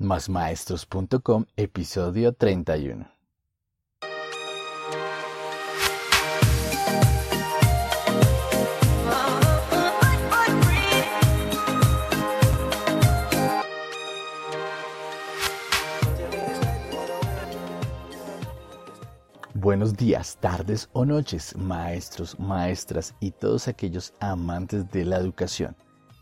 Másmaestros.com, episodio 31. Buenos días, tardes o noches, maestros, maestras y todos aquellos amantes de la educación.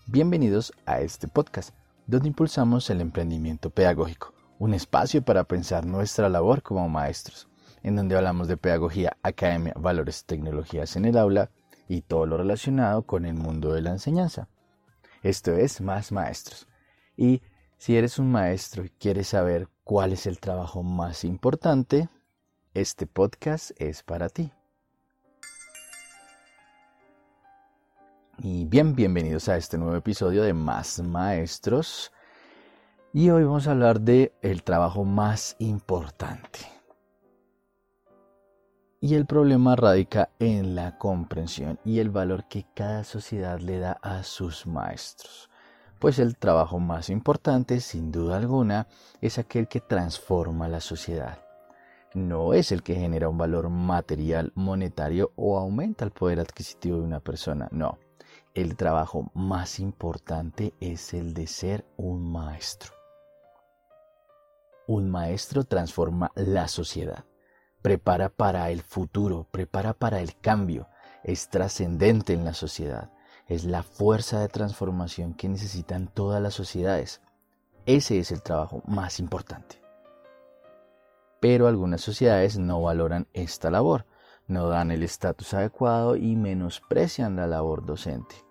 Bienvenidos a este podcast donde impulsamos el emprendimiento pedagógico, un espacio para pensar nuestra labor como maestros, en donde hablamos de pedagogía, academia, valores, tecnologías en el aula y todo lo relacionado con el mundo de la enseñanza. Esto es Más Maestros. Y si eres un maestro y quieres saber cuál es el trabajo más importante, este podcast es para ti. Y bien, bienvenidos a este nuevo episodio de Más Maestros. Y hoy vamos a hablar de el trabajo más importante. Y el problema radica en la comprensión y el valor que cada sociedad le da a sus maestros. Pues el trabajo más importante, sin duda alguna, es aquel que transforma la sociedad. No es el que genera un valor material, monetario o aumenta el poder adquisitivo de una persona, no el trabajo más importante es el de ser un maestro. Un maestro transforma la sociedad, prepara para el futuro, prepara para el cambio, es trascendente en la sociedad, es la fuerza de transformación que necesitan todas las sociedades. Ese es el trabajo más importante. Pero algunas sociedades no valoran esta labor, no dan el estatus adecuado y menosprecian la labor docente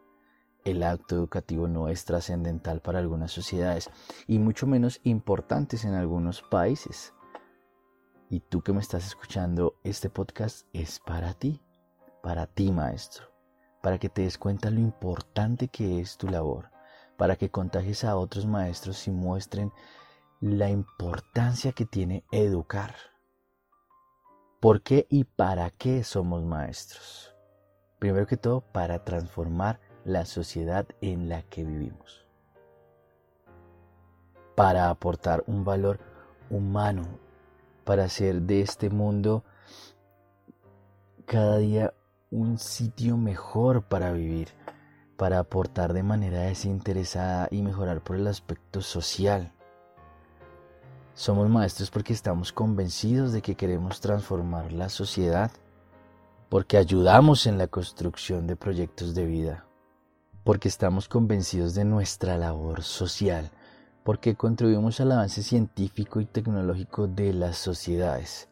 el acto educativo no es trascendental para algunas sociedades y mucho menos importantes en algunos países. Y tú que me estás escuchando, este podcast es para ti, para ti maestro, para que te des cuenta lo importante que es tu labor, para que contagies a otros maestros y muestren la importancia que tiene educar. ¿Por qué y para qué somos maestros? Primero que todo, para transformar la sociedad en la que vivimos. Para aportar un valor humano, para hacer de este mundo cada día un sitio mejor para vivir, para aportar de manera desinteresada y mejorar por el aspecto social. Somos maestros porque estamos convencidos de que queremos transformar la sociedad, porque ayudamos en la construcción de proyectos de vida porque estamos convencidos de nuestra labor social, porque contribuimos al avance científico y tecnológico de las sociedades,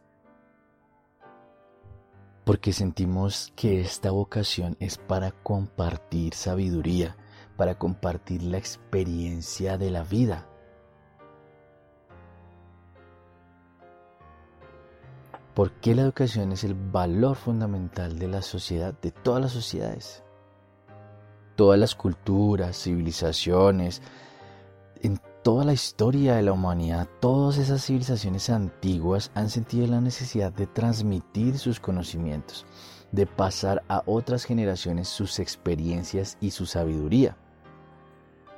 porque sentimos que esta vocación es para compartir sabiduría, para compartir la experiencia de la vida. Porque la educación es el valor fundamental de la sociedad, de todas las sociedades todas las culturas, civilizaciones, en toda la historia de la humanidad, todas esas civilizaciones antiguas han sentido la necesidad de transmitir sus conocimientos, de pasar a otras generaciones sus experiencias y su sabiduría.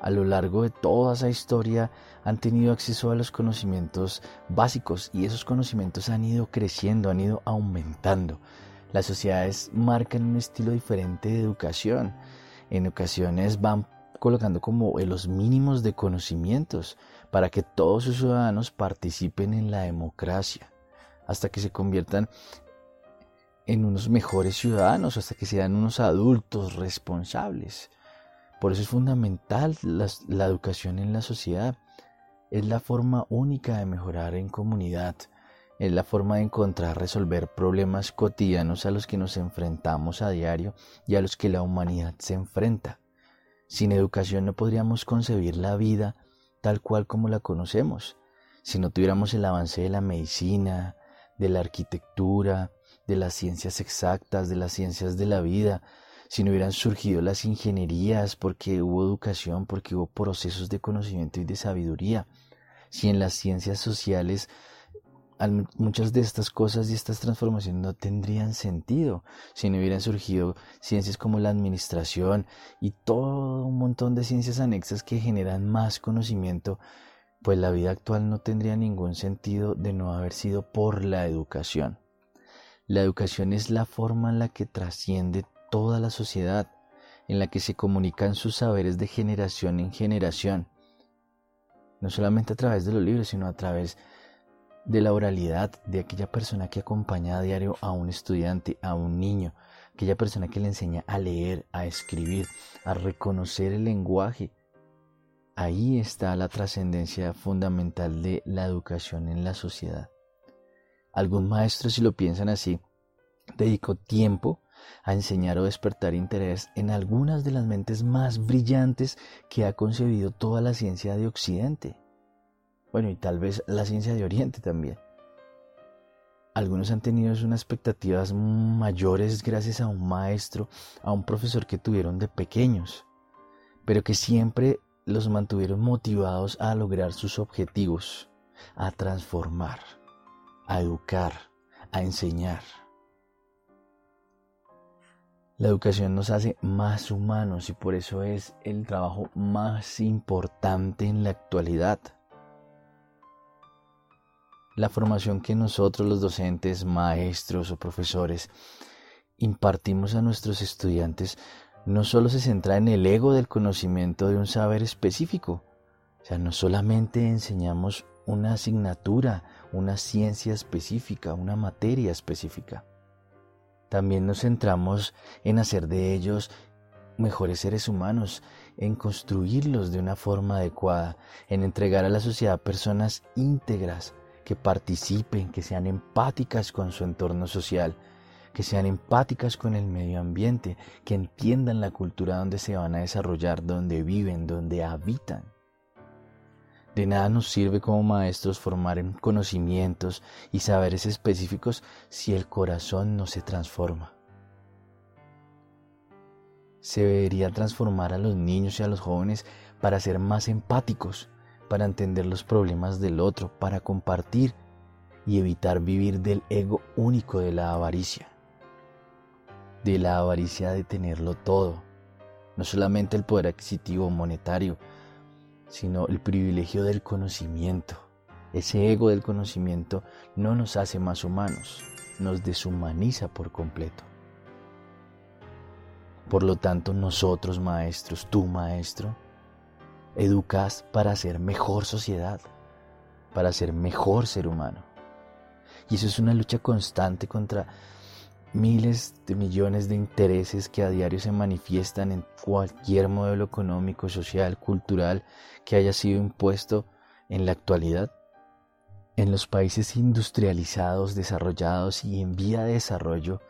A lo largo de toda esa historia han tenido acceso a los conocimientos básicos y esos conocimientos han ido creciendo, han ido aumentando. Las sociedades marcan un estilo diferente de educación en ocasiones van colocando como los mínimos de conocimientos para que todos sus ciudadanos participen en la democracia, hasta que se conviertan en unos mejores ciudadanos, hasta que sean unos adultos responsables. Por eso es fundamental la, la educación en la sociedad. Es la forma única de mejorar en comunidad es la forma de encontrar resolver problemas cotidianos a los que nos enfrentamos a diario y a los que la humanidad se enfrenta. Sin educación no podríamos concebir la vida tal cual como la conocemos. Si no tuviéramos el avance de la medicina, de la arquitectura, de las ciencias exactas, de las ciencias de la vida, si no hubieran surgido las ingenierías porque hubo educación, porque hubo procesos de conocimiento y de sabiduría, si en las ciencias sociales muchas de estas cosas y estas transformaciones no tendrían sentido si no hubieran surgido ciencias como la administración y todo un montón de ciencias anexas que generan más conocimiento pues la vida actual no tendría ningún sentido de no haber sido por la educación. La educación es la forma en la que trasciende toda la sociedad, en la que se comunican sus saberes de generación en generación, no solamente a través de los libros, sino a través de la oralidad de aquella persona que acompaña a diario a un estudiante, a un niño, aquella persona que le enseña a leer, a escribir, a reconocer el lenguaje. Ahí está la trascendencia fundamental de la educación en la sociedad. Algún maestro, si lo piensan así, dedicó tiempo a enseñar o despertar interés en algunas de las mentes más brillantes que ha concebido toda la ciencia de Occidente. Bueno, y tal vez la ciencia de Oriente también. Algunos han tenido unas expectativas mayores gracias a un maestro, a un profesor que tuvieron de pequeños, pero que siempre los mantuvieron motivados a lograr sus objetivos, a transformar, a educar, a enseñar. La educación nos hace más humanos y por eso es el trabajo más importante en la actualidad. La formación que nosotros los docentes, maestros o profesores impartimos a nuestros estudiantes no solo se centra en el ego del conocimiento de un saber específico, o sea, no solamente enseñamos una asignatura, una ciencia específica, una materia específica. También nos centramos en hacer de ellos mejores seres humanos, en construirlos de una forma adecuada, en entregar a la sociedad personas íntegras, que participen, que sean empáticas con su entorno social, que sean empáticas con el medio ambiente, que entiendan la cultura donde se van a desarrollar, donde viven, donde habitan. De nada nos sirve como maestros formar en conocimientos y saberes específicos si el corazón no se transforma. Se debería transformar a los niños y a los jóvenes para ser más empáticos, para entender los problemas del otro, para compartir y evitar vivir del ego único de la avaricia. De la avaricia de tenerlo todo, no solamente el poder adquisitivo monetario, sino el privilegio del conocimiento. Ese ego del conocimiento no nos hace más humanos, nos deshumaniza por completo. Por lo tanto, nosotros maestros, tú maestro, educas para ser mejor sociedad, para ser mejor ser humano. Y eso es una lucha constante contra miles de millones de intereses que a diario se manifiestan en cualquier modelo económico, social, cultural que haya sido impuesto en la actualidad. En los países industrializados, desarrollados y en vía de desarrollo,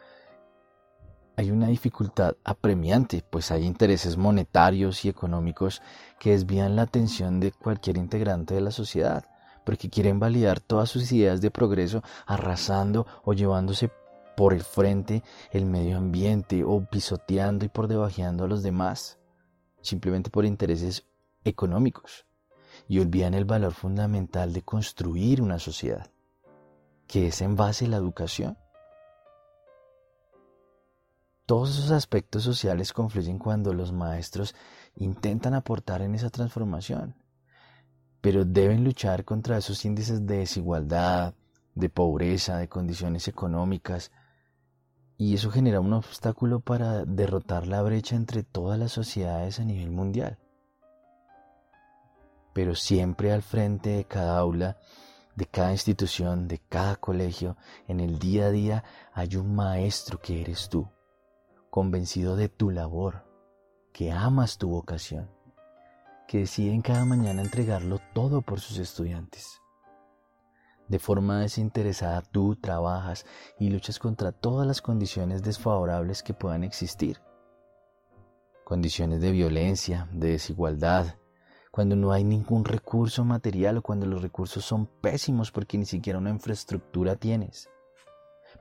hay una dificultad apremiante, pues hay intereses monetarios y económicos que desvían la atención de cualquier integrante de la sociedad, porque quieren validar todas sus ideas de progreso arrasando o llevándose por el frente el medio ambiente o pisoteando y por debajeando a los demás, simplemente por intereses económicos, y olvidan el valor fundamental de construir una sociedad, que es en base a la educación. Todos esos aspectos sociales confluyen cuando los maestros intentan aportar en esa transformación, pero deben luchar contra esos índices de desigualdad, de pobreza, de condiciones económicas, y eso genera un obstáculo para derrotar la brecha entre todas las sociedades a nivel mundial. Pero siempre al frente de cada aula, de cada institución, de cada colegio, en el día a día hay un maestro que eres tú convencido de tu labor, que amas tu vocación, que deciden cada mañana entregarlo todo por sus estudiantes. De forma desinteresada tú trabajas y luchas contra todas las condiciones desfavorables que puedan existir. Condiciones de violencia, de desigualdad, cuando no hay ningún recurso material o cuando los recursos son pésimos porque ni siquiera una infraestructura tienes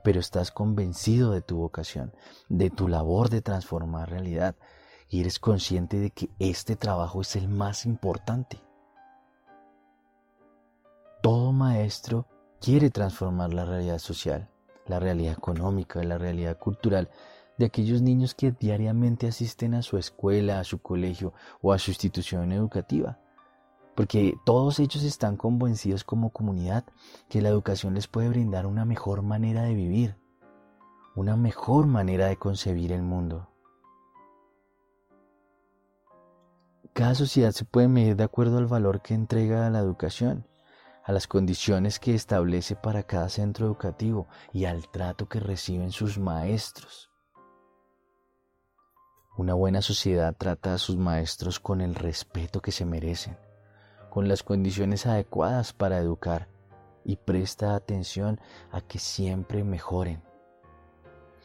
pero estás convencido de tu vocación, de tu labor de transformar realidad y eres consciente de que este trabajo es el más importante. Todo maestro quiere transformar la realidad social, la realidad económica, la realidad cultural de aquellos niños que diariamente asisten a su escuela, a su colegio o a su institución educativa, porque todos ellos están convencidos como comunidad que la educación les puede brindar una mejor manera de vivir, una mejor manera de concebir el mundo. Cada sociedad se puede medir de acuerdo al valor que entrega a la educación, a las condiciones que establece para cada centro educativo y al trato que reciben sus maestros. Una buena sociedad trata a sus maestros con el respeto que se merecen, con las condiciones adecuadas para educar y presta atención a que siempre mejoren.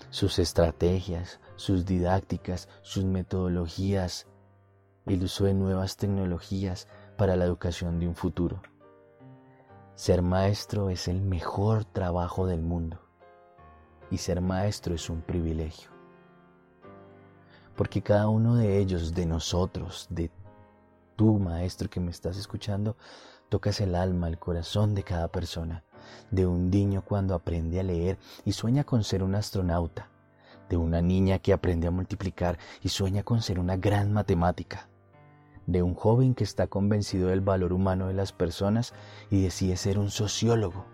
Sus estrategias, sus didácticas, sus metodologías, el uso de nuevas tecnologías para la educación de un futuro. Ser maestro es el mejor trabajo del mundo y ser maestro es un privilegio. Porque cada uno de ellos, de nosotros, de tú maestro que me estás escuchando, tocas el alma, el corazón de cada persona, de un niño cuando aprende a leer y sueña con ser un astronauta, de una niña que aprende a multiplicar y sueña con ser una gran matemática, de un joven que está convencido del valor humano de las personas y decide ser un sociólogo.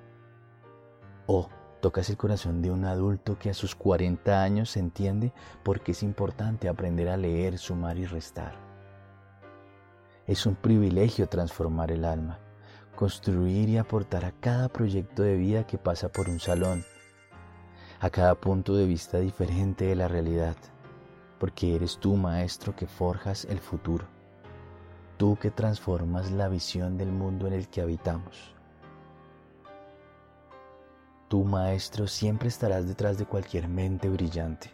O tocas el corazón de un adulto que a sus 40 años entiende por qué es importante aprender a leer, sumar y restar. Es un privilegio transformar el alma, construir y aportar a cada proyecto de vida que pasa por un salón, a cada punto de vista diferente de la realidad, porque eres tú, maestro, que forjas el futuro tú que transformas la visión del mundo en el que habitamos. Tú, maestro, siempre estarás detrás de cualquier mente brillante,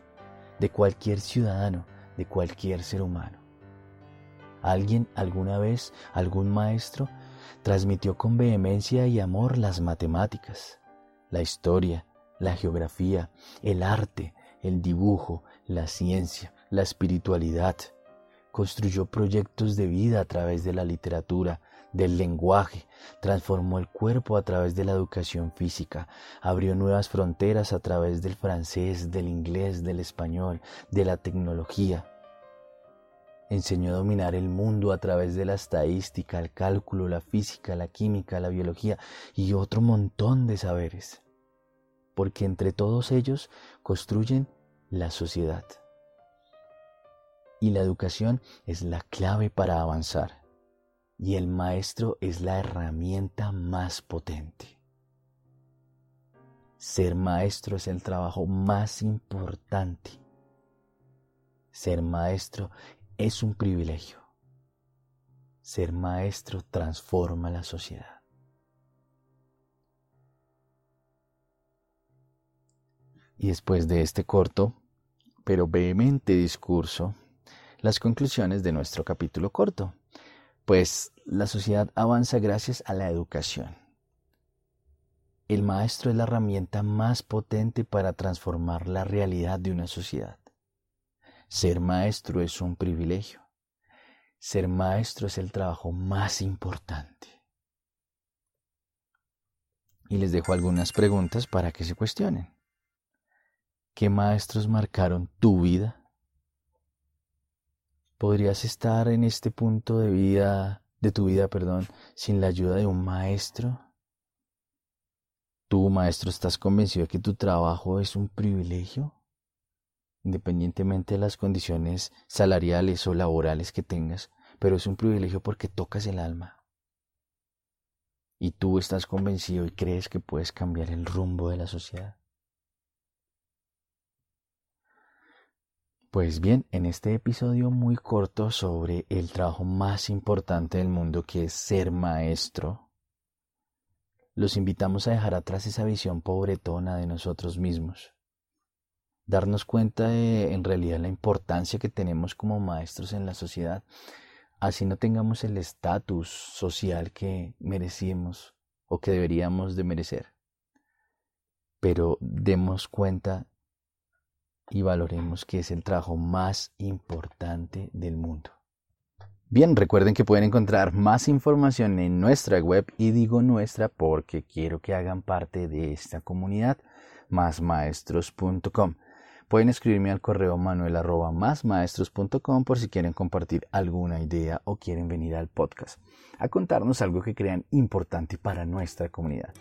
de cualquier ciudadano, de cualquier ser humano. Alguien alguna vez, algún maestro, transmitió con vehemencia y amor las matemáticas, la historia, la geografía, el arte, el dibujo, la ciencia, la espiritualidad, construyó proyectos de vida a través de la literatura, del lenguaje, transformó el cuerpo a través de la educación física, abrió nuevas fronteras a través del francés, del inglés, del español, de la tecnología. Enseñó a dominar el mundo a través de la estadística, el cálculo, la física, la química, la biología y otro montón de saberes, porque entre todos ellos construyen la sociedad y la educación es la clave para avanzar y el maestro es la herramienta más potente. Ser maestro es el trabajo más importante. Ser maestro es un privilegio. Ser maestro transforma la sociedad. Y después de este corto, pero vehemente discurso, las conclusiones de nuestro capítulo corto. Pues la sociedad avanza gracias a la educación. El maestro es la herramienta más potente para transformar la realidad de una sociedad. Ser maestro es un privilegio. Ser maestro es el trabajo más importante. Y les dejo algunas preguntas para que se cuestionen. ¿Qué maestros marcaron tu vida? podrías estar en este punto de vida, de tu vida, perdón, sin la ayuda de un maestro. ¿Tú, maestro, estás convencido de que tu trabajo es un privilegio? Independientemente de las condiciones salariales o laborales que tengas, pero es un privilegio porque tocas el alma. Y tú estás convencido y crees que puedes cambiar el rumbo de la sociedad. Pues bien, en este episodio muy corto sobre el trabajo más importante del mundo que es ser maestro, los invitamos a dejar atrás esa visión pobretona de nosotros mismos, darnos cuenta de en realidad la importancia que tenemos como maestros en la sociedad, así no tengamos el estatus social que merecimos o que deberíamos de merecer, pero demos cuenta y valoremos que es el trabajo más importante del mundo. Bien, recuerden que pueden encontrar más información en nuestra web y digo nuestra porque quiero que hagan parte de esta comunidad, másmaestros.com. Pueden escribirme al correo manuel por si quieren compartir alguna idea o quieren venir al podcast a contarnos algo que crean importante para nuestra comunidad.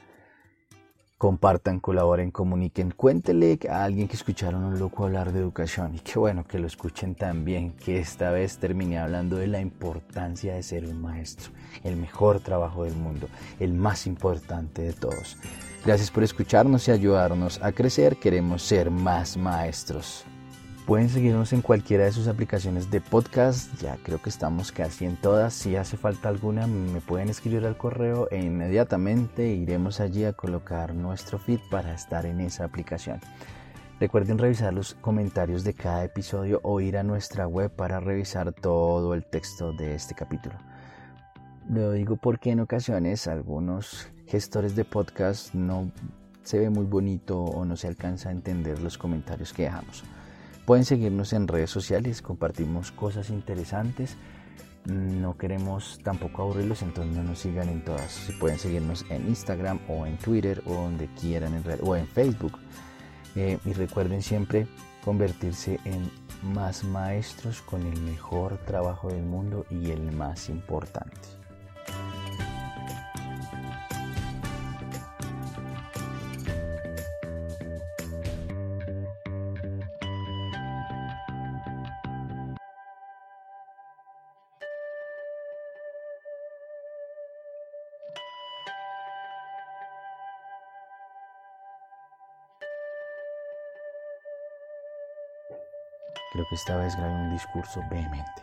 Compartan, colaboren, comuniquen, cuéntele a alguien que escucharon un loco hablar de educación y qué bueno que lo escuchen también, que esta vez terminé hablando de la importancia de ser un maestro, el mejor trabajo del mundo, el más importante de todos. Gracias por escucharnos y ayudarnos a crecer. Queremos ser más maestros. Pueden seguirnos en cualquiera de sus aplicaciones de podcast. Ya creo que estamos casi en todas. Si hace falta alguna, me pueden escribir al correo e inmediatamente iremos allí a colocar nuestro feed para estar en esa aplicación. Recuerden revisar los comentarios de cada episodio o ir a nuestra web para revisar todo el texto de este capítulo. Lo digo porque en ocasiones algunos gestores de podcast no se ve muy bonito o no se alcanza a entender los comentarios que dejamos. Pueden seguirnos en redes sociales, compartimos cosas interesantes. No queremos tampoco aburrirlos, entonces no nos sigan en todas. Pueden seguirnos en Instagram o en Twitter o donde quieran, en o en Facebook. Eh, y recuerden siempre convertirse en más maestros con el mejor trabajo del mundo y el más importante. Creo que esta vez un discurso vehemente.